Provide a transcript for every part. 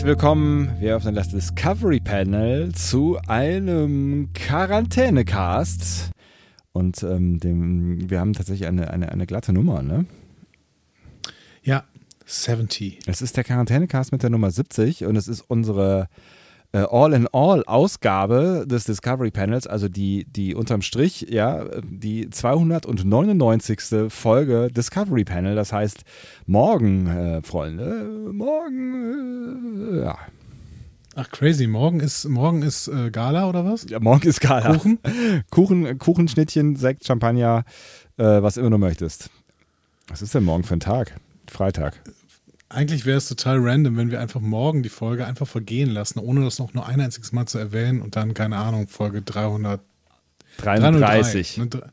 Herzlich willkommen, wir öffnen das Discovery Panel zu einem Quarantänecast. Und ähm, dem, wir haben tatsächlich eine, eine, eine glatte Nummer, ne? Ja, 70. Es ist der Quarantänecast mit der Nummer 70 und es ist unsere All-in-All-Ausgabe des Discovery Panels, also die, die unterm Strich, ja, die 299. Folge Discovery Panel. Das heißt, morgen, äh, Freunde, morgen, äh, ja. Ach, crazy. Morgen ist, morgen ist äh, Gala oder was? Ja, morgen ist Gala. Kuchen? Kuchen, Kuchenschnittchen, Sekt, Champagner, äh, was immer du möchtest. Was ist denn morgen für ein Tag? Freitag. Eigentlich wäre es total random, wenn wir einfach morgen die Folge einfach vergehen lassen, ohne das noch nur ein einziges Mal zu erwähnen und dann, keine Ahnung, Folge 300. 33. 303.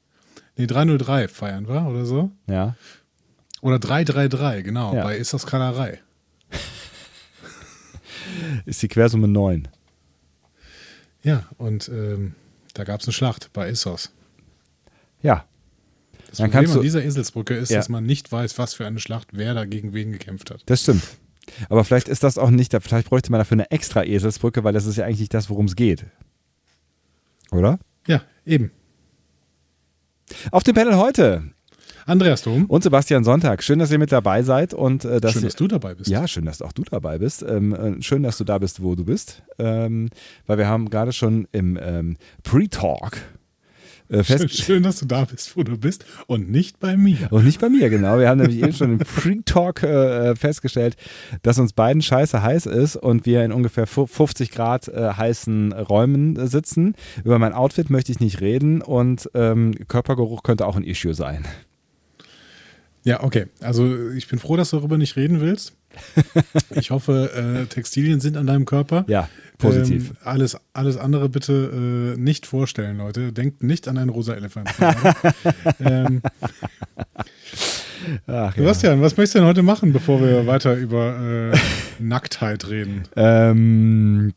Nee, 303 feiern wir oder so. Ja. Oder 333, genau. Ja. Bei Ist das Kalerei. Ist die Quersumme 9. Ja, und ähm, da gab es eine Schlacht bei Issos. Ja. Das Dann Problem kannst du- an dieser Eselsbrücke ist, Ja. dass man nicht weiß, was für eine Schlacht, wer da gegen wen gekämpft hat. Das stimmt. Aber vielleicht ist das auch nicht, vielleicht bräuchte man dafür eine extra Eselsbrücke, weil das ist ja eigentlich das, worum es geht. Oder? Ja, eben. Auf dem Panel heute Andreas Dom, und Sebastian Sonntag. Schön, dass ihr mit dabei seid und äh, dass schön, ihr, dass du dabei bist. Ja, schön, dass auch du dabei bist. Ähm, äh, schön, dass du da bist, wo du bist. Ähm, weil wir haben gerade schon im ähm, Pre-Talk äh, Schön, fest schön, dass du da bist, wo du bist und nicht bei mir. Und nicht bei mir, genau. Wir haben nämlich eben schon im Pre-Talk äh, festgestellt, dass uns beiden scheiße heiß ist und wir in ungefähr fu- 50 Grad äh, heißen Räumen sitzen. Über mein Outfit möchte ich nicht reden und ähm, Körpergeruch könnte auch ein Issue sein. Ja, okay. Also ich bin froh, dass du darüber nicht reden willst. Ich hoffe, äh, Textilien sind an deinem Körper. Ja, positiv. Ähm, alles, alles andere bitte äh, nicht vorstellen, Leute. Denkt nicht an einen rosa Elefanten. ähm, Ach, ja. Sebastian, was möchtest du denn heute machen, bevor wir weiter über äh, Nacktheit reden? Ähm,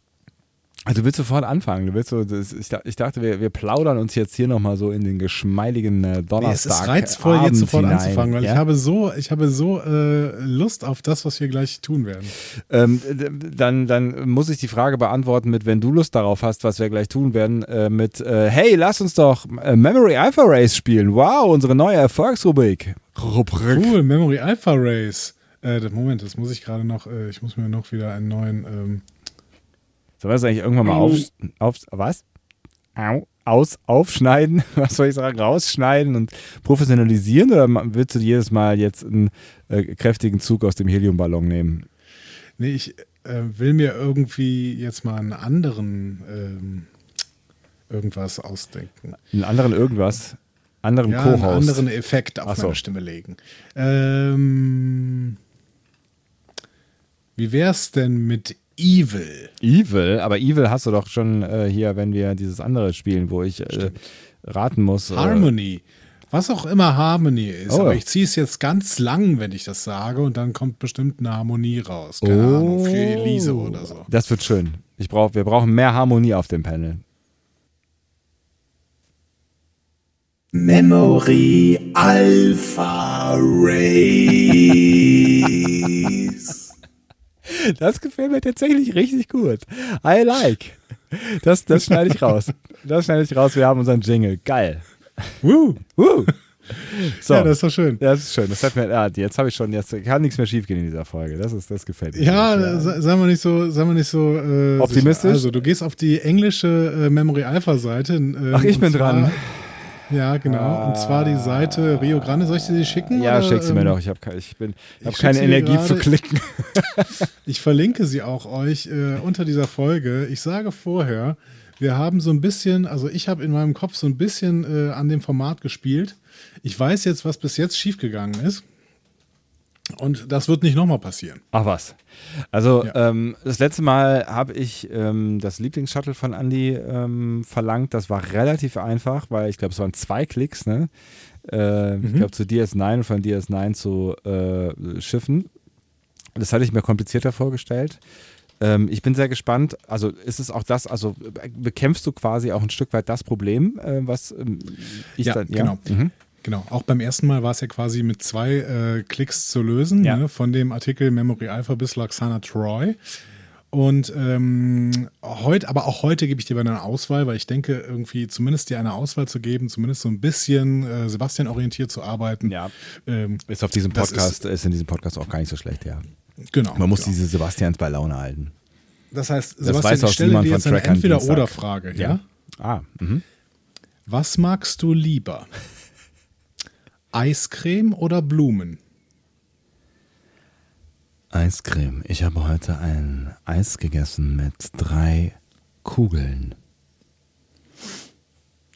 also du willst sofort anfangen. Du willst so, das, ich, ich dachte, wir, wir plaudern uns jetzt hier nochmal so in den geschmeidigen äh, Nee, es Donnerstag. ist reizvoll, jetzt Abend sofort hinein, anzufangen, weil ja? ich habe so, ich habe so äh, Lust auf das, was wir gleich tun werden. Ähm, dann, dann muss ich die Frage beantworten mit, wenn du Lust darauf hast, was wir gleich tun werden, äh, mit, äh, hey, lass uns doch äh, Memory Alpha Race spielen. Wow, unsere neue Erfolgsrubrik. Rubrik. Cool, Memory Alpha Race. Äh, Moment, das muss ich gerade noch, ich muss mir noch wieder einen neuen. Ähm, Wir das eigentlich irgendwann mal auf, auf was? Au, aus, aufschneiden? Was soll ich sagen? Rausschneiden und professionalisieren? Oder willst du jedes Mal jetzt einen äh, kräftigen Zug aus dem Heliumballon nehmen? nee, ich äh, will mir irgendwie jetzt mal einen anderen ähm, irgendwas ausdenken. Einen anderen irgendwas? Anderen Ja, einen anderen Effekt auf so. meine Stimme legen. Ähm, wie wär's denn mit Evil? Evil, aber Evil hast du doch schon äh, hier, wenn wir dieses andere spielen, wo ich äh, raten muss. Äh, Harmony. Was auch immer Harmony ist. Oh. Aber ich ziehe es jetzt ganz lang, wenn ich das sage, und dann kommt bestimmt eine Harmonie raus. Keine oh, Ahnung, für Elise oder so. Das wird schön. Ich brauch, wir brauchen mehr Harmonie auf dem Panel. Memory Alpha Race. Das gefällt mir tatsächlich richtig gut. I like. Das, das schneide ich raus. Das schneide ich raus. Wir haben unseren Jingle. Geil. Woo. Woo. So. Ja, das ist doch schön. Ja, das ist schön. Das hat mir, ja, jetzt habe ich schon, jetzt kann nichts mehr schiefgehen in dieser Folge. Das ist, das gefällt mir. Ja, se- sei mal nicht so, sei mal nicht so äh, Optimistisch? sicher. Also du gehst auf die englische äh, Memory Alpha Seite. Ähm, Ach, ich bin dran. Ja, genau. Und zwar die Seite Rio Grande. Soll ich dir die schicken? Ja, oder, schick sie mir ähm, doch. Ich habe ich bin, ich hab keine Energie zu klicken. Ich verlinke sie auch euch äh, unter dieser Folge. Ich sage vorher, wir haben so ein bisschen, also ich habe in meinem Kopf so ein bisschen äh, an dem Format gespielt. Ich weiß jetzt, was bis jetzt schiefgegangen ist. Und das wird nicht nochmal passieren. Ach was. Also Ja. ähm, das letzte Mal habe ich ähm, das Lieblingsshuttle von Andy ähm, verlangt. Das war relativ einfach, weil ich glaube, es waren zwei Klicks. Ne? Äh, Ich glaube zu DS9 und von DS9 zu äh, Schiffen. Das hatte ich mir komplizierter vorgestellt. Ähm, ich bin sehr gespannt. Also ist es auch das, also äh, bekämpfst du quasi auch ein Stück weit das Problem, äh, was ähm, ich Ja, dann, genau. Mhm. Genau, auch beim ersten Mal war es ja quasi mit zwei äh, Klicks zu lösen, Ja. ne, von dem Artikel Memory Alpha bis Laxana Troy. Und ähm, heute, aber auch heute gebe ich dir eine Auswahl, weil ich denke, irgendwie zumindest dir eine Auswahl zu geben, zumindest so ein bisschen äh, Sebastian orientiert zu arbeiten. Ja. Ähm, Ist auf diesem Das Podcast, ist, in diesem Podcast auch gar nicht so schlecht, ja. genau. Man muss genau. diese Sebastians bei Laune halten. Das heißt, weiß Sebastian, auch ich stelle dir von jetzt eine. Entweder-Oder-Frage. Ja? Ah, mhm. Was magst du lieber? Eiscreme oder Blumen? Eiscreme. Ich habe heute ein Eis gegessen mit drei Kugeln.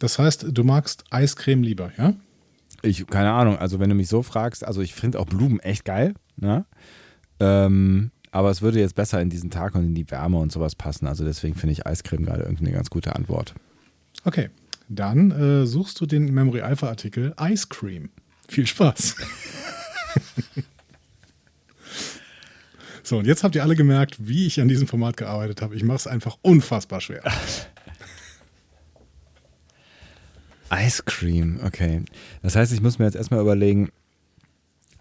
Das heißt, du magst Eiscreme lieber, ja? Ich, keine Ahnung, also wenn du mich so fragst, also ich finde auch Blumen echt geil, ne? Ähm, aber es würde jetzt besser in diesen Tag und in die Wärme und sowas passen. Also deswegen finde ich Eiscreme gerade irgendwie eine ganz gute Antwort. Okay, dann äh, suchst du den Memory Alpha Artikel Ice Cream. Viel Spaß. so, und jetzt habt ihr alle gemerkt, wie ich an diesem Format gearbeitet habe. Ich mache es einfach unfassbar schwer. Ice Cream, okay. Das heißt, ich muss mir jetzt erstmal überlegen,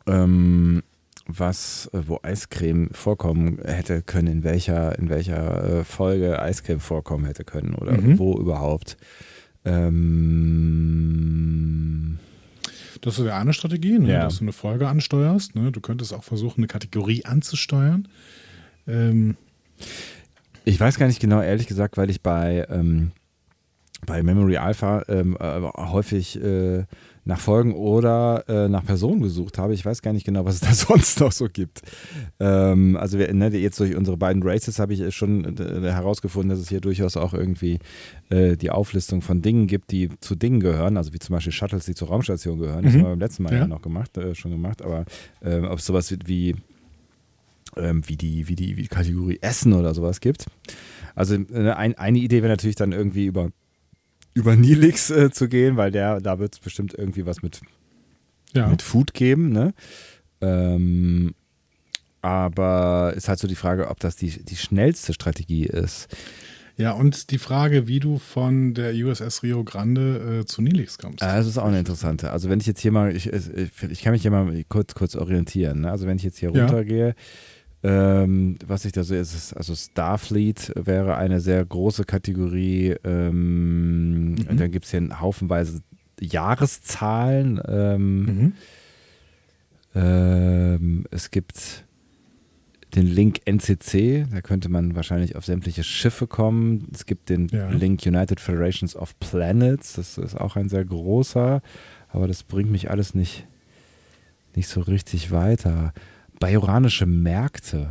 ähm, was, wo Eiscreme vorkommen hätte können, in welcher, in welcher äh, Folge Eiscreme vorkommen hätte können oder Mhm. wo überhaupt. Ähm, Das wäre eine Strategie, ne? Ja. dass du eine Folge ansteuerst. Ne? Du könntest auch versuchen, eine Kategorie anzusteuern. Ähm, ich weiß gar nicht genau, ehrlich gesagt, weil ich bei, ähm, bei Memory Alpha ähm, äh, häufig äh, nach Folgen oder äh, nach Personen gesucht habe. Ich weiß gar nicht genau, was es da sonst noch so gibt. Ähm, also wir, ne, jetzt durch unsere beiden Races habe ich schon äh, herausgefunden, dass es hier durchaus auch irgendwie äh, die Auflistung von Dingen gibt, die zu Dingen gehören, also wie zum Beispiel Shuttles, die zur Raumstation gehören. Das Mhm. haben wir beim letzten Mal ja, Ja. noch gemacht, äh, schon gemacht, aber ähm, ob es sowas wie, wie ähm, die, wie, die, wie Kategorie Essen oder sowas gibt. Also äh, ein, eine Idee wäre natürlich dann irgendwie über, über Nilix äh, zu gehen, weil der, da wird es bestimmt irgendwie was mit, ja. mit Food geben. Ne? Ähm, aber ist halt so die Frage, ob das die, die schnellste Strategie ist. ja, und die Frage, wie du von der USS Rio Grande äh, zu Nilix kommst. Ah, Das ist auch eine interessante. Also wenn ich jetzt hier mal, ich, ich, ich kann mich hier mal kurz, kurz orientieren. Ne? Also wenn ich jetzt hier Ja. runtergehe, ähm, was ich da sehe, ist, es- also Starfleet wäre eine sehr große Kategorie. Ähm, Mhm. Dann gibt es hier haufenweise Jahreszahlen. Ähm, Mhm. ähm, es gibt den Link NCC, da könnte man wahrscheinlich auf sämtliche Schiffe kommen. Es gibt den Ja. Link United Federations of Planets, das ist auch ein sehr großer, aber das bringt mich alles nicht, nicht so richtig weiter. Bajoranische Märkte.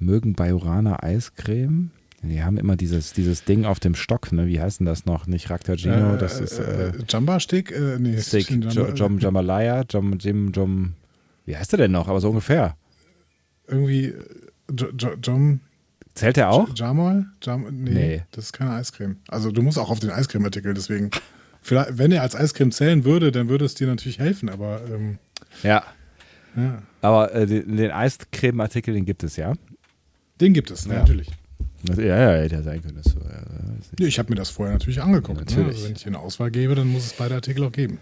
Mögen Bajoraner Eiscreme? Die haben immer dieses, dieses Ding auf dem Stock, ne? Wie heißt denn das noch? Nicht Raktagino, das ist äh, äh, Jamba Stick? Äh, nee, Stick, Jamba- Jo- Jom Jambalaya, Jom, Jim, Jom. Wie heißt der denn noch? Aber so ungefähr. Irgendwie äh, Jo- Jo- Jom Zählt der auch? Jamal? Jam, nee, Nee. das ist keine Eiscreme. Also du musst auch auf den Eiscreme-Artikel, deswegen. Vielleicht, wenn er als Eiscreme zählen würde, dann würde es dir natürlich helfen, aber ähm, Ja. Ja. Aber äh, den, den Eiscreme-Artikel, den gibt es ja. Den gibt es, ne, Ja. natürlich. Ja, ja, hätte ja sein können. Das, so, ja, ich habe mir das vorher natürlich angeguckt. Ne? Natürlich. Also wenn ich eine Auswahl gebe, dann muss es beide Artikel auch geben.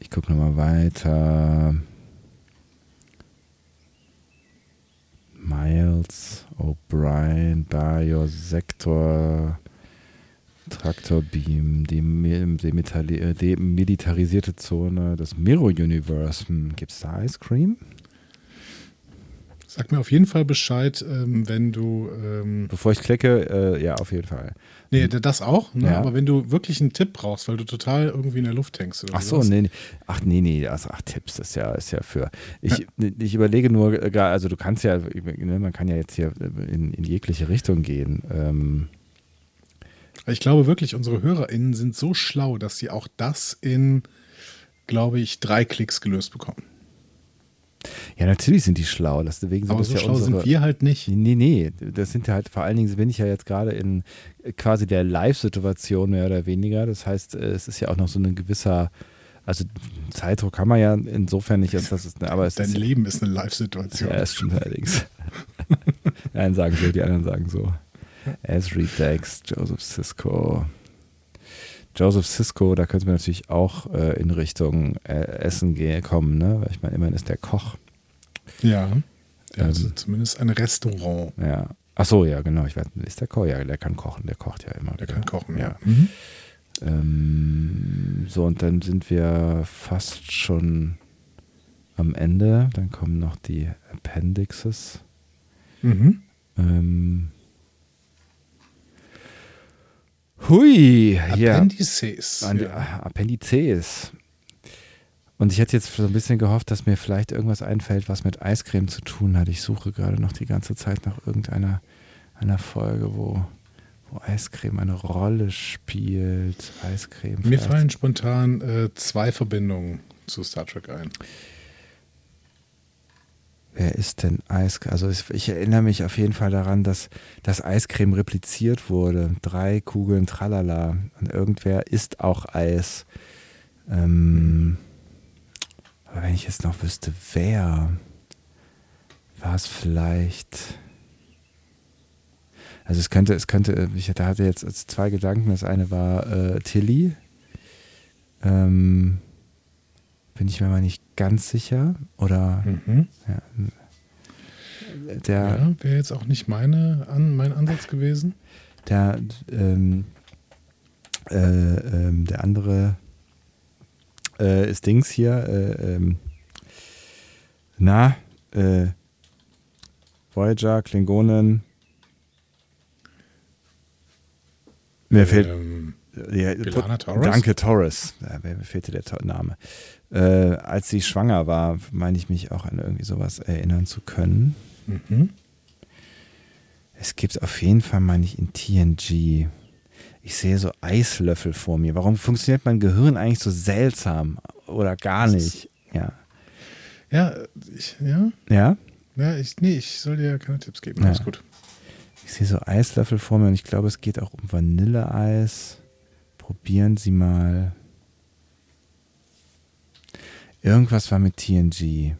Ich gucke nochmal weiter. Miles, O'Brien, Biosektor, Traktorbeam, die demitali- äh, demilitarisierte Zone, das Mirror-Universe. Hm, Gibt es da Ice Cream? Sag mir auf jeden Fall Bescheid, ähm, wenn du. Ähm, Bevor ich klicke, äh, ja, auf jeden Fall. nee, das auch, ne? Ja. aber wenn du wirklich einen Tipp brauchst, weil du total irgendwie in der Luft hängst. Oder Ach so, nee, nee. Ach nee, nee, also, ach Tipps, das ist ja, ist ja für. Ich, ich überlege nur, äh, also du kannst ja, ne, man kann ja jetzt hier in, in jegliche Richtung gehen. Ähm, Ich glaube wirklich, unsere HörerInnen sind so schlau, dass sie auch das in, glaube ich, drei Klicks gelöst bekommen. Ja, natürlich sind die schlau. Deswegen sind Aber so ja schlau unsere, sind wir halt nicht. Nee, nee, das sind ja halt, vor allen Dingen bin ich ja jetzt gerade in äh, quasi der Live-Situation mehr oder weniger. Das heißt, äh, es ist ja auch noch so ein gewisser, also Zeitdruck kann man ja insofern nicht, dass es, aber es Dein ist, Leben ist eine Live-Situation. ja, es stimmt allerdings. die einen sagen so, die anderen sagen so. Esri Dex, Joseph Cisco. Joseph Cisco, da könnte man natürlich auch äh, in Richtung äh, Essen gehen, kommen, ne? Weil ich meine, immerhin ist der Koch. Ja. Hat Ähm. zumindest ein Restaurant. Ja. Ach so, ja, genau. Ich weiß, ist der Koch? Ja, der kann kochen. Der kocht ja immer. Der wieder. kann kochen, ja. ja. Mhm. Ähm, so, und dann sind wir fast schon am Ende. Dann kommen noch die Appendixes. Mhm. Ähm, hui, ja. Appendices. Die, ja. ah, Appendices. Und ich hätte jetzt so ein bisschen gehofft, dass mir vielleicht irgendwas einfällt, was mit Eiscreme zu tun hat. Ich suche gerade noch die ganze Zeit nach irgendeiner einer Folge, wo, wo Eiscreme eine Rolle spielt. Eiscreme. Mir fallen spontan äh, zwei Verbindungen zu Star Trek ein. Wer ist denn Eiscreme? Also ich, ich erinnere mich auf jeden Fall daran, dass das Eiscreme repliziert wurde. Drei Kugeln Tralala. Und irgendwer isst auch Eis. Ähm, aber wenn ich jetzt noch wüsste, wer, war es vielleicht. Also es könnte, es könnte, ich da hatte jetzt zwei Gedanken. Das eine war äh, Tilly. Ähm, bin ich mir mal nicht ganz sicher. Oder Mhm. der, Ja, wäre jetzt auch nicht meine, an, mein Ansatz gewesen. der, ähm, äh, ähm, der andere äh, ist Dings hier. Äh, ähm, na, äh, Voyager, Klingonen. Mir fehlt. Ähm, Ja, B'Elanna Torres? Danke, Torres. Ja, mir fehlte der Name. Äh, als sie schwanger war, meine ich mich auch an irgendwie sowas erinnern zu können. mhm. Es gibt auf jeden Fall, meine ich, in TNG. Ich sehe so Eislöffel vor mir. Warum funktioniert mein Gehirn eigentlich so seltsam? Oder gar nicht? Ja. Ja, ich, ja, Ja? ja, ich, nee, ich soll dir ja keine Tipps geben. Ja. Alles gut. Ich sehe so Eislöffel vor mir und ich glaube, es geht auch um Vanilleeis. Probieren Sie mal. Irgendwas war mit TNG.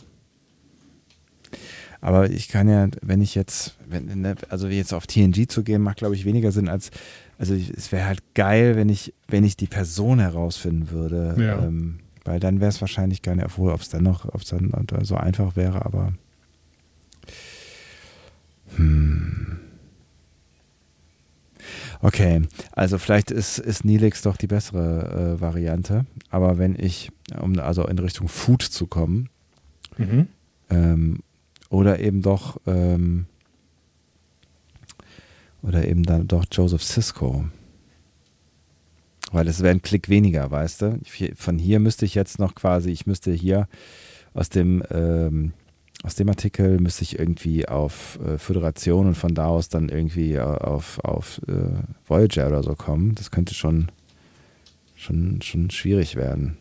Aber ich kann ja, wenn ich jetzt, wenn, ne, also jetzt auf TNG zu gehen, macht glaube ich weniger Sinn als, also ich, es wäre halt geil, wenn ich, wenn ich die Person herausfinden würde. Ja. Ähm, weil dann wäre es wahrscheinlich gar nicht, obwohl, ob es dann noch, ob es dann so einfach wäre, aber. Hm. Okay, also vielleicht ist, ist Nilix doch die bessere äh, Variante. Aber wenn ich, um also in Richtung Food zu kommen, Mhm. ähm, oder eben doch, ähm, oder eben dann doch Joseph Cisco. Weil es wäre ein Klick weniger, weißt du? Von hier müsste ich jetzt noch quasi, ich müsste hier aus dem, ähm, aus dem Artikel müsste ich irgendwie auf äh, Föderation und von da aus dann irgendwie äh, auf, auf äh, Voyager oder so kommen. Das könnte schon, schon, schon schwierig werden.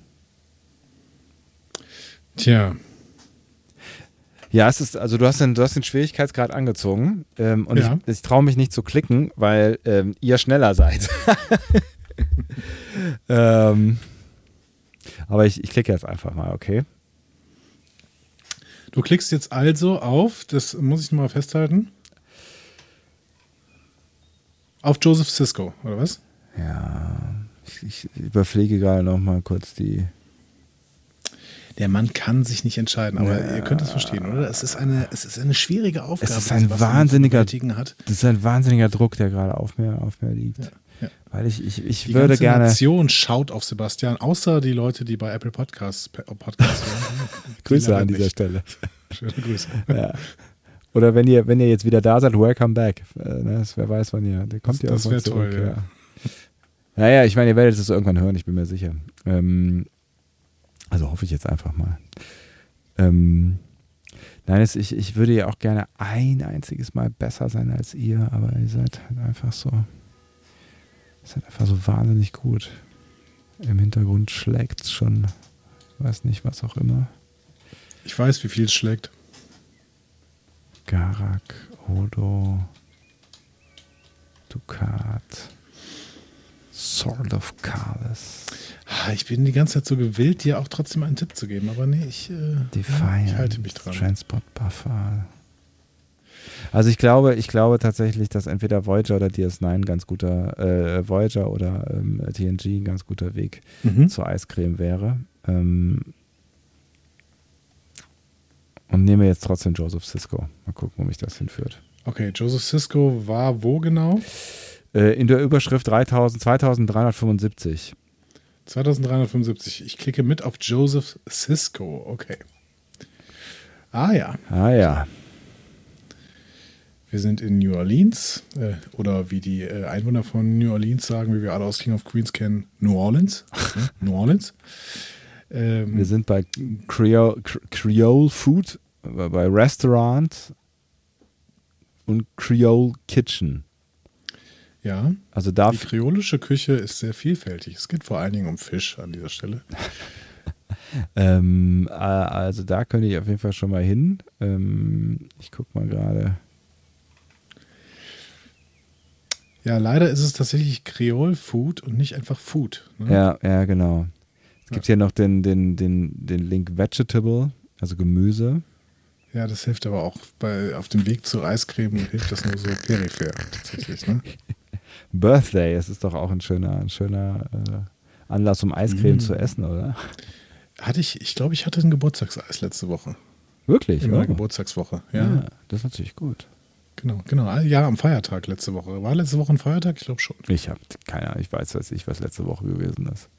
Tja, Ja, es ist, also du hast den, du hast den Schwierigkeitsgrad angezogen ähm, und Ja. ich, ich traue mich nicht zu klicken, weil ähm, ihr schneller seid. ähm, aber ich, ich klicke jetzt einfach mal, okay? du klickst jetzt also auf, das muss ich nochmal festhalten, auf Joseph Cisco, oder was? Ja, ich, ich überfliege gerade noch mal kurz die. Der Mann kann sich nicht entscheiden, aber Ja. ihr könnt es verstehen, oder? Es ist eine, es ist eine schwierige Aufgabe. ist ein die wahnsinniger- hat. Das ist ein wahnsinniger Druck, der gerade auf mir, auf mir liegt. Ja, ja. Weil ich, ich, ich Die würde ganze gerne. Nation schaut auf Sebastian, außer die Leute, die bei Apple Podcasts, Podcasts hören. Die Grüße an dieser nicht. Stelle. Schöne Grüße. Ja. Oder wenn ihr, wenn ihr jetzt wieder da seid, welcome back. Äh, ne, wer weiß, wann ihr. Der kommt Das- ja das irgendwann wär toll, ja. Naja, ich meine, ihr werdet es irgendwann hören, ich bin mir sicher. Ähm, also hoffe ich jetzt einfach mal. Ähm, nein, es, ich, ich würde ja auch gerne ein einziges Mal besser sein als ihr, aber ihr seid halt einfach so. Ihr seid einfach so wahnsinnig gut. Im Hintergrund schlägt es schon, weiß nicht, was auch immer. Ich weiß, wie viel es schlägt. Garak, Odo, Ducat, Sword of Ah, Ich bin die ganze Zeit so gewillt, dir auch trotzdem einen Tipp zu geben, aber nee, ich, äh, ich halte mich dran. Transport Buffer. Also ich glaube, ich glaube tatsächlich, dass entweder Voyager oder DS9 ein ganz guter, äh, Voyager oder ähm, TNG ein ganz guter Weg Mhm. zur Eiscreme wäre. Ähm, und nehme jetzt trotzdem Joseph Cisco. Mal gucken, wo mich das hinführt. Okay, Joseph Cisco war wo genau? Äh, in der Überschrift 3000, 2375. 2375. Ich klicke mit auf Joseph Cisco. Okay. Ah ja, Ah ja. wir sind in New Orleans. Äh, oder wie die äh, Einwohner von New Orleans sagen, wie wir alle aus King of Queens kennen, New Orleans. Ne? New Orleans. Ähm, Wir sind bei Creole, Creole Food, bei Restaurant und Creole Kitchen. Ja, Also die darf, kreolische Küche ist sehr vielfältig. Es geht vor allen Dingen um Fisch an dieser Stelle. ähm, äh, also da könnte ich auf jeden Fall schon mal hin. Ähm, ich guck mal gerade. Ja, leider ist es tatsächlich Creole Food und nicht einfach Food. Ne? Ja, ja, genau. Es gibt hier noch den, den, den, den Link Vegetable, also Gemüse. Ja, das hilft aber auch bei, auf dem Weg zur Eiscreme hilft das nur so peripher tatsächlich. Ne? Birthday, es ist doch auch ein schöner, ein schöner äh, Anlass, um Eiscreme Mm. zu essen, oder? Hatte ich, ich glaube, ich hatte ein Geburtstagseis letzte Woche. Wirklich? In meiner Oh. Geburtstagswoche. ja. Ja, das ist natürlich gut. genau, genau. Ja, am Feiertag letzte Woche. War letzte Woche ein Feiertag? Ich glaube schon. Ich habe keine Ahnung, ich weiß weiß ich, was letzte Woche gewesen ist.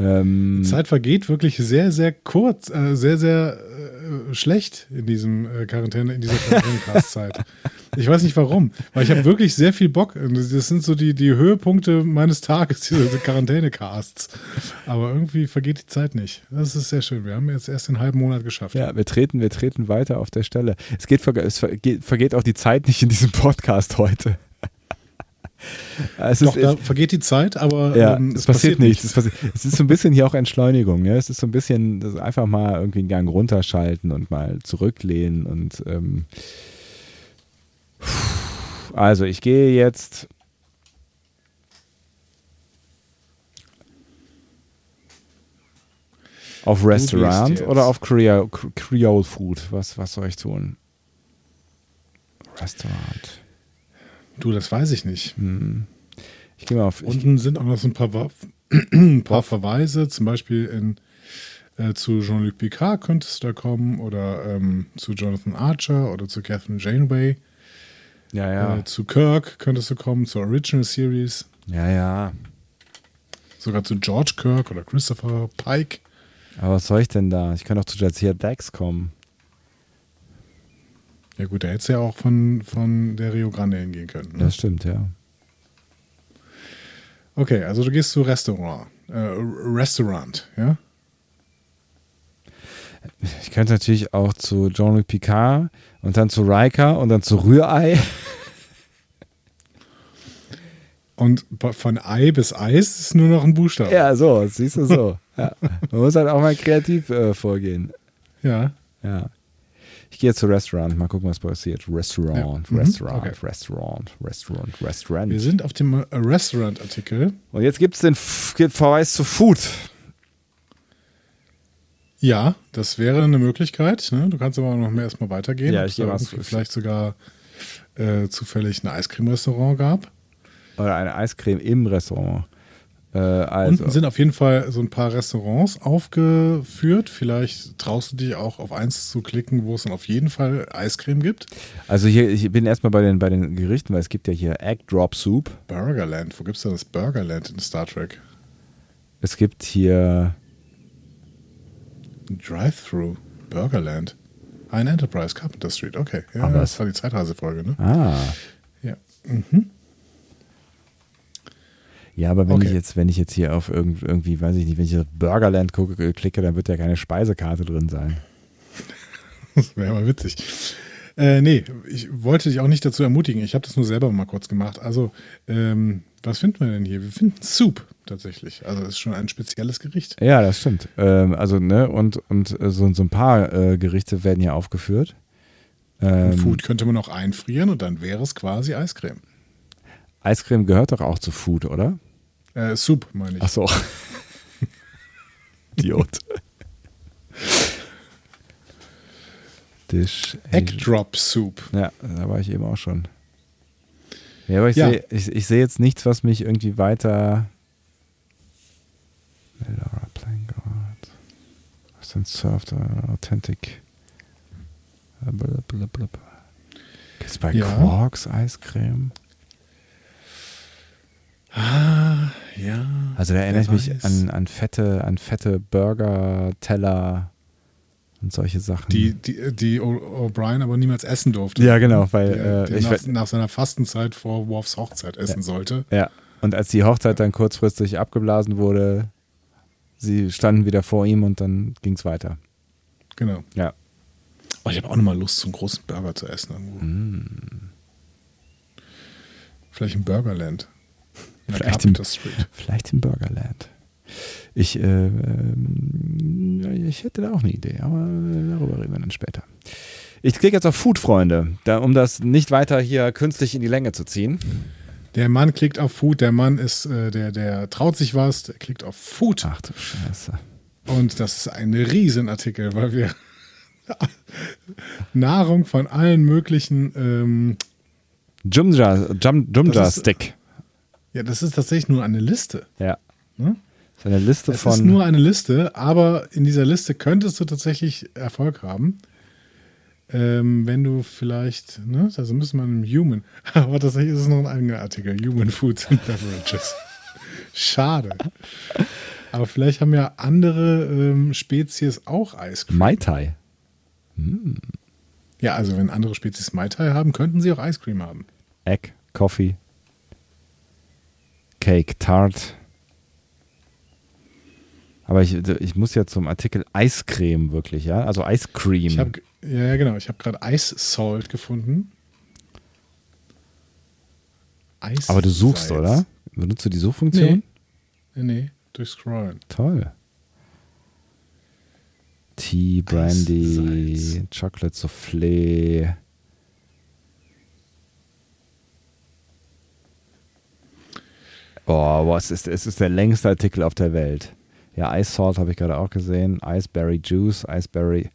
Ähm, Die Zeit vergeht wirklich sehr, sehr kurz, äh, sehr, sehr äh, schlecht in diesem äh, Quarantäne, in dieser Quarantänecast-Zeit. ich weiß nicht warum, weil ich habe wirklich sehr viel Bock. Das sind so die, die Höhepunkte meines Tages, diese Quarantäne-Casts. Aber irgendwie vergeht die Zeit nicht. Das ist sehr schön. Wir haben jetzt erst den halben Monat geschafft. ja, wir treten, wir treten weiter auf der Stelle. Es, geht, es vergeht, vergeht auch die Zeit nicht in diesem Podcast heute. es Doch, ist, da vergeht die Zeit, aber Ja, ähm, es, passiert, nichts. Es, passiert, es ist so ein bisschen hier auch Entschleunigung. Ne? Es ist so ein bisschen das einfach mal irgendwie einen Gang runterschalten und mal zurücklehnen. Und ähm, also ich gehe jetzt. Auf Restaurant oder auf Creole, Creole Food? Was, was soll ich tun? Restaurant. Du, das weiß ich nicht. Hm. Ich gehe mal auf. Unten sind auch noch so ein paar, ein paar Verweise, zum Beispiel in, äh, zu Jean-Luc Picard könntest du da kommen oder ähm, zu Jonathan Archer oder zu Catherine Janeway. ja, ja. Äh, zu Kirk könntest du kommen, zur Original Series. ja, ja. Sogar zu George Kirk oder Christopher Pike. Aber was soll ich denn da? Ich kann doch zu Jazia Dax kommen. Ja gut, da hättest du ja auch von, von der Rio Grande hingehen können. Ne? Das stimmt, ja. Okay, also du gehst zu Restaurant. Äh, Restaurant, ja? Ich könnte natürlich auch zu Jean-Luc Picard und dann zu Riker und dann zu Rührei. Und von Ei bis Eis ist nur noch ein Buchstabe. Ja, so, siehst du so. Ja. Man muss halt auch mal kreativ äh, vorgehen. ja. Ja. Ich gehe jetzt zu Restaurant, mal gucken, was passiert. Restaurant, Ja. Mhm. Restaurant, Okay. Restaurant, Restaurant, Restaurant. Wir sind auf dem äh, Restaurant-Artikel. Und jetzt gibt es den Verweis zu Food. Ja, das wäre eine Möglichkeit. Ne? Du kannst aber noch mehr erstmal weitergehen. Ja, ich es gehe irgendwie vielleicht sogar äh, zufällig ein Eiscreme-Restaurant gab. Oder eine Eiscreme im Restaurant. Äh, also, Unten sind auf jeden Fall so ein paar Restaurants aufgeführt. Vielleicht traust du dich auch auf eins zu klicken, wo es dann auf jeden Fall Eiscreme gibt. also hier, ich bin erstmal bei den, bei den Gerichten, weil es gibt ja hier Egg Drop Soup. Burgerland. Wo gibt es denn das Burgerland in Star Trek? Es gibt hier Drive-Thru. Burgerland. Ein Enterprise, Carpenter Street. Okay. Ja, Aber das war die Zeitreisefolge, ne? Ah. Ja. Mhm. Ja, aber wenn Okay. ich jetzt, wenn ich jetzt hier auf irgend, irgendwie, weiß ich nicht, wenn ich auf Burgerland gucke, äh, klicke, dann wird ja keine Speisekarte drin sein. Das wäre mal witzig. Äh, nee, ich wollte dich auch nicht dazu ermutigen. Ich habe das nur selber mal kurz gemacht. Also, ähm, was finden wir denn hier? Wir finden Soup tatsächlich. Also, das ist schon ein spezielles Gericht. Ja, das stimmt. Ähm, also, ne, und, und äh, so, so ein paar äh, Gerichte werden hier aufgeführt. Ähm, Food könnte man auch einfrieren und dann wäre es quasi Eiscreme. Eiscreme gehört doch auch zu Food, oder? Äh, Soup, meine ich. Ach so. Idiot. Dish. Egg Drop Soup. Ja, da war ich eben auch schon. Ja, aber ich Ja. sehe ich, ich seh jetzt nichts, was mich irgendwie weiter. Melora Playing God. Was denn served uh, authentic? Blablabla. Gibt's bei Ja. Quarks Eiscreme? Ah, ja. Also da erinnere ich mich an, an fette, an fette Burger, Teller und solche Sachen. Die, die, die O'Brien aber niemals essen durfte. ja, genau, weil Der, äh, der ich, nach, nach seiner Fastenzeit vor Worfs Hochzeit essen sollte. Ja, und als die Hochzeit dann kurzfristig abgeblasen wurde, sie standen wieder vor ihm und dann ging es weiter. Genau. Ja. Oh, ich habe auch nochmal Lust, so einen großen Burger zu essen irgendwo. Mm. Vielleicht im Burgerland. In Vielleicht im-. Vielleicht im Burgerland. Ich, äh, ja, ich hätte da auch eine Idee, aber äh, darüber reden wir dann später. Ich klicke jetzt auf Food, Freunde, da, um das nicht weiter hier künstlich in die Länge zu ziehen. Der Mann klickt auf Food, der Mann ist, äh, der, der traut sich was, der klickt auf Food. Ach du Scheiße. Und das ist ein Riesenartikel, weil wir Nahrung von allen möglichen, ähm, Jumja, Jum, Jumja. Ja, das ist tatsächlich nur eine Liste. Ja. Ne? Das ist eine Liste Es von. ist nur eine Liste, aber in dieser Liste könntest du tatsächlich Erfolg haben. Ähm, wenn du vielleicht, ne, also müssen wir einem Human, aber tatsächlich ist es noch ein eigener Artikel, Human Foods and Beverages. Schade. Aber vielleicht haben ja andere ähm, Spezies auch Eiscreme. Mai Tai. Ja, also wenn andere Spezies Mai Tai haben, könnten sie auch Eiscreme haben. Egg, Coffee, Cake, Tart. Aber ich, ich muss ja zum Artikel Eiscreme wirklich, ja? Also Eiscreme. Ich habe ja, genau, ich habe gerade Ice Salt gefunden. Eis Aber du suchst, Salz. oder? Benutzt du die Suchfunktion? Nee, nee, durch Scrollen. Toll. Tea, Brandy. Chocolate Soufflé. Boah, es ist, es ist der längste Artikel auf der Welt. Ja, Ice Salt habe ich gerade auch gesehen. Iceberry Juice, Iceberry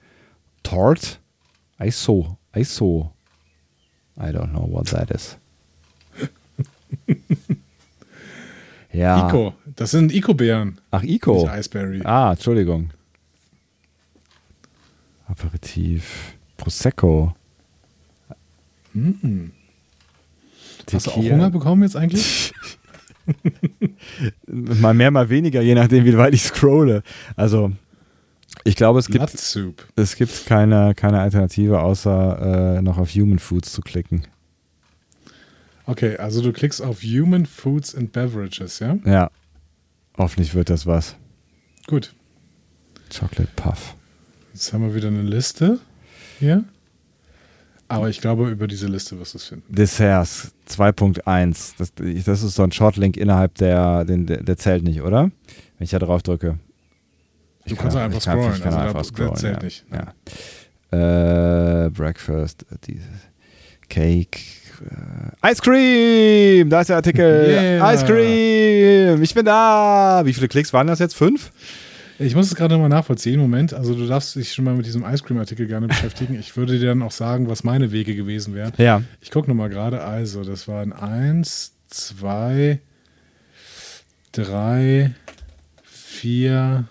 Tart. ISO, ISO. I don't know what that is. ja. Ico, das sind Ico-Beeren, Ach, Ico. Iceberry. Ah, Entschuldigung. Aperitif. Prosecco. Hm. Hast du auch. Hunger bekommen jetzt eigentlich? Mal mehr, mal weniger, je nachdem, wie weit ich scrolle. Also, ich glaube, es gibt, es gibt keine, keine Alternative, außer äh, noch auf Human Foods zu klicken. Okay, also du klickst auf Human Foods and Beverages, ja? Ja. Hoffentlich wird das was. Gut. Chocolate Puff. Jetzt haben wir wieder eine Liste hier. Aber ich glaube, über diese Liste wirst du es finden. Desserts 2.1. Das, das ist so ein Shortlink innerhalb der, den, der, zählt nicht, oder? Wenn ich da drauf drücke. Du kannst auch- einfach ich kann- scrollen, Ich kann also einfach scrollen, der zählt ja. nicht. Ja. Äh, Breakfast, dieses Cake. Äh, Ice Cream! Da ist der Artikel. Yeah. Ice Cream! Ich bin da! Wie viele Klicks waren das jetzt? Fünf? Ich muss es gerade nochmal nachvollziehen. Moment, also du darfst dich schon mal mit diesem Ice Cream Artikel gerne beschäftigen. Ich würde dir dann auch sagen, was meine Wege gewesen wären. Ja. Ich gucke nochmal gerade. Also, das waren eins, zwei, drei, vier,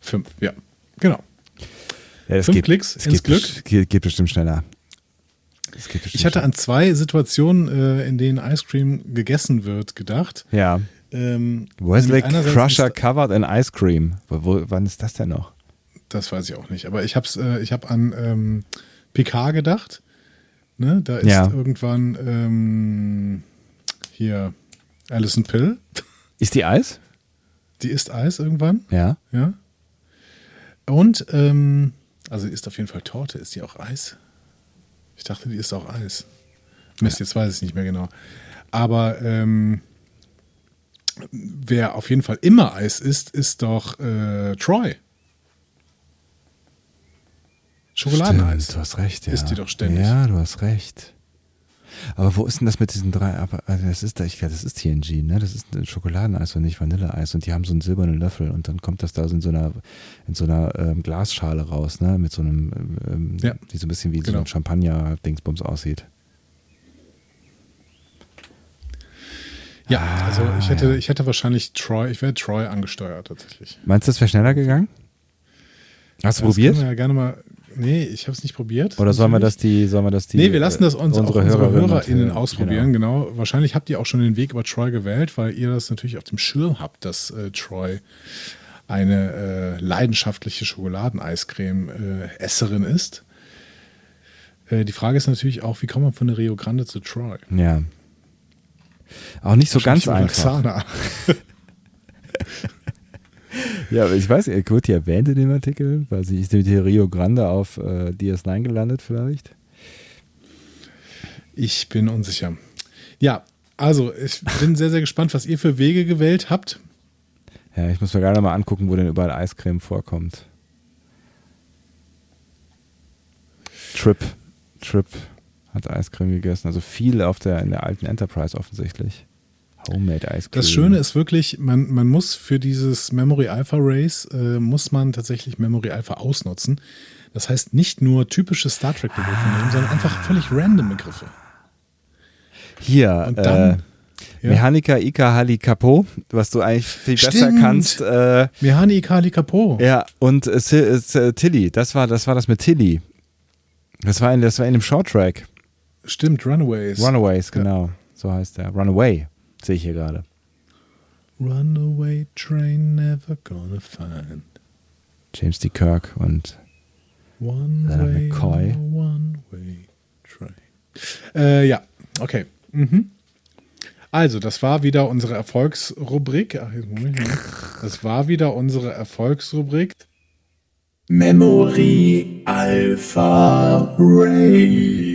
fünf. Ja, genau. ja Fünf geht, Klicks es ins geht, Glück. Geht, geht bestimmt schneller. Geht bestimmt Ich hatte an zwei Situationen, äh, in denen Ice Cream gegessen wird, gedacht. schneller. Ja. Ähm, Wesley Crusher ist- covered in Ice Cream. Wo, wo, wann ist das denn noch? Das weiß ich auch nicht. Aber ich habe äh, ich hab an ähm, Picard gedacht. Ne? Da ist Ja. irgendwann ähm, hier Alison Pill. Ist die Eis? Die isst Eis irgendwann. Ja. Ja. Und, ähm, also die isst auf jeden Fall Torte. Ist die auch Eis? Ich dachte, die ist auch Eis. Mist, jetzt weiß ich es nicht mehr genau. Aber ähm, wer auf jeden Fall immer Eis isst, ist doch äh, Troy. Schokoladeneis. Stimmt, du hast recht, ja. Isst die doch ständig. Ja, du hast recht. Aber wo ist denn das mit diesen drei? Aber also das ist, ich glaube, das ist TNG, ne? Das ist ein Schokoladeneis und nicht Vanilleeis. Und die haben so einen silbernen Löffel und dann kommt das da so in so einer, in so einer ähm, Glasschale raus, ne? Mit so einem, ähm, Ja, die so ein bisschen wie so genau. ein Champagner-Dingsbums aussieht. Ja, Ah, also ich hätte, ich hätte wahrscheinlich Troy, ich wäre Troy angesteuert tatsächlich. Meinst du, das wäre schneller gegangen? Hast du Das probiert? können wir ja gerne mal. Nee, ich habe es nicht probiert. Oder sollen wir das die, sollen wir das die? Nee, wir lassen das uns äh, unsere, auch unsere Hörerinnen ausprobieren, genau. Wahrscheinlich habt ihr auch schon den Weg über Troy gewählt, weil ihr das natürlich auf dem Schirm habt, dass äh, Troy eine äh, leidenschaftliche Schokoladeneiscreme-Esserin ist. Äh, die Frage ist natürlich auch, wie kommt man von der Rio Grande zu Troy? Ja. Auch nicht so ganz einfach. Ja, aber ich weiß, er wird hier erwähnt in dem Artikel, weil sie ist mit Rio Grande auf äh, DS9 gelandet vielleicht. Ich bin unsicher. Ja, also ich bin sehr, sehr gespannt, was ihr für Wege gewählt habt. Ja, ich muss mir gerade mal angucken, wo denn überall Eiscreme vorkommt. Trip. Trip hat Eiscreme gegessen. Also viel auf der, in der alten Enterprise offensichtlich. Homemade Eiscreme. Das Schöne ist wirklich, man, man muss für dieses Memory Alpha Race, äh, muss man tatsächlich Memory Alpha ausnutzen. Das heißt nicht nur typische Star Trek Begriffe nehmen, sondern einfach völlig random Begriffe. Hier, Und dann- äh, Ja. Mechanica Ika Hali Capo, was du eigentlich viel besser Stimmt. kannst. Äh, Mehani Kali Capo. Ja, und äh, äh, Tilly, das war, das war das mit Tilly. Das war in, das war in dem Shorttrack. Stimmt, Runaways. Runaways, genau. So heißt der. Runaway, sehe ich hier gerade. Runaway train never gonna find. James D. Kirk und One Leonard way, McCoy. one way train. Äh, ja, okay. Mhm. Also, das war wieder unsere Erfolgsrubrik. Ach, jetzt mal. Das war wieder unsere Erfolgsrubrik. Memory Alpha Race.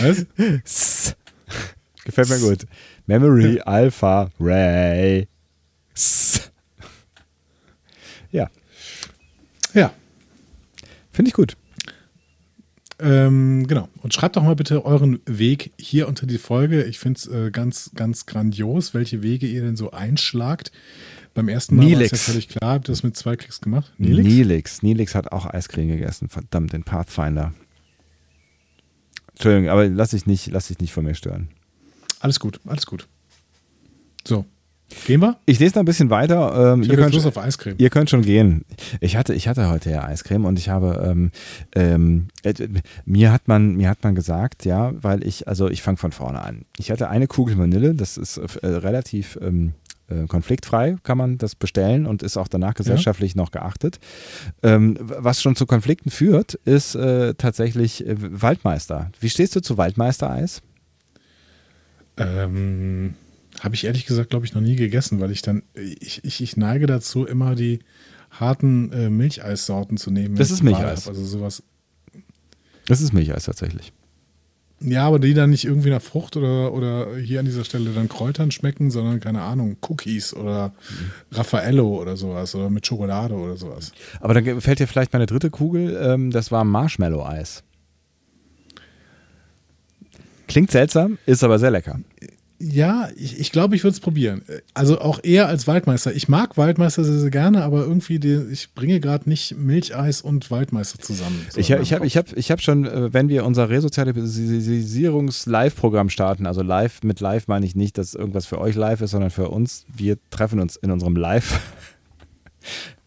Was? Gefällt mir gut. Memory Alpha Ray. Ja, Ja, finde ich gut. ähm, genau. Und schreibt doch mal bitte euren Weg hier unter die Folge. Ich finde es äh, ganz, ganz grandios, welche Wege ihr denn so einschlagt. Beim ersten Mal war es ja Nilix. völlig klar, habt ihr das mit zwei Klicks gemacht? Nilix. Nilix hat auch Eiscreme gegessen. Verdammt, den Pathfinder. Entschuldigung, aber lass dich nicht, lass dich nicht von mir stören. Alles gut, alles gut. So, gehen wir? Ich lese noch ein bisschen weiter. Ähm, Ich ihr, könnt, Lust auf Eiscreme. ihr könnt schon gehen. Ich hatte, ich hatte heute ja Eiscreme und ich habe ähm, ähm, äh, mir hat man mir hat man gesagt, ja, weil ich also ich fange von vorne an. Ich hatte eine Kugel Vanille, das ist äh, relativ ähm, äh, konfliktfrei, kann man das bestellen und ist auch danach gesellschaftlich noch geachtet. Ähm, was schon zu Konflikten führt, ist äh, tatsächlich äh, Waldmeister. Wie stehst du zu Waldmeister-Eis? Ähm, habe ich ehrlich gesagt, glaube ich, noch nie gegessen, weil ich dann, ich, ich, ich neige dazu, immer die harten äh, Milcheissorten zu nehmen. Das ist Milcheis. Also sowas. Das ist Milcheis tatsächlich. Ja, aber die dann nicht irgendwie nach Frucht oder, oder hier an dieser Stelle dann Kräutern schmecken, sondern keine Ahnung, Cookies oder Raffaello oder sowas oder mit Schokolade oder sowas. Aber dann gefällt dir vielleicht meine dritte Kugel, ähm, das war Marshmallow-Eis. Klingt seltsam, ist aber sehr lecker. Ja, ich, ich glaube, ich würde es probieren. Also auch eher als Waldmeister. Ich mag Waldmeister sehr, sehr gerne, aber irgendwie, die, ich bringe gerade nicht Milcheis und Waldmeister zusammen. So Ich habe ich hab, ich hab, ich hab schon, äh, wenn wir unser Resozialisierungs-Live-Programm starten, also live, mit live meine ich nicht, dass irgendwas für euch live ist, sondern für uns. Wir treffen uns in unserem Live.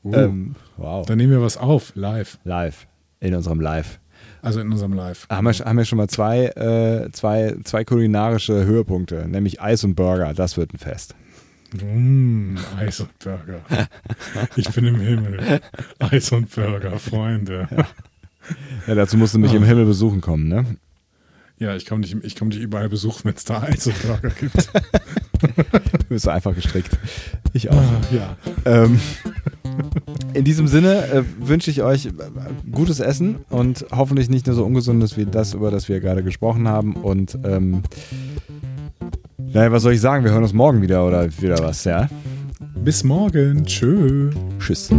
Uh, ähm, wow. Dann nehmen wir was auf, live. Live. In unserem Live. Also in unserem Live. Haben wir, haben wir schon mal zwei, äh, zwei, zwei kulinarische Höhepunkte, nämlich Eis und Burger. Das wird ein Fest. Mmh, Eis und Burger. Ich bin im Himmel. Eis und Burger, Freunde. Ja, dazu musst du mich im Himmel besuchen kommen, ne? Ja, ich komme dich, ich komm dich überall besuchen, wenn es da Eis und Burger gibt. Du bist einfach gestrickt. Ich auch. Ah, ja. Ähm, In diesem Sinne äh, wünsche ich euch äh, gutes Essen und hoffentlich nicht nur so ungesundes wie das, über das wir gerade gesprochen haben. Und ähm, naja, was soll ich sagen? Wir hören uns morgen wieder oder wieder was, ja? Bis morgen. Tschö. Tschüss.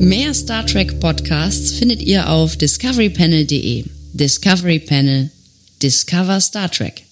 Mehr Star Trek Podcasts findet ihr auf discoverypanel.de. Discovery Panel. Discover Star Trek.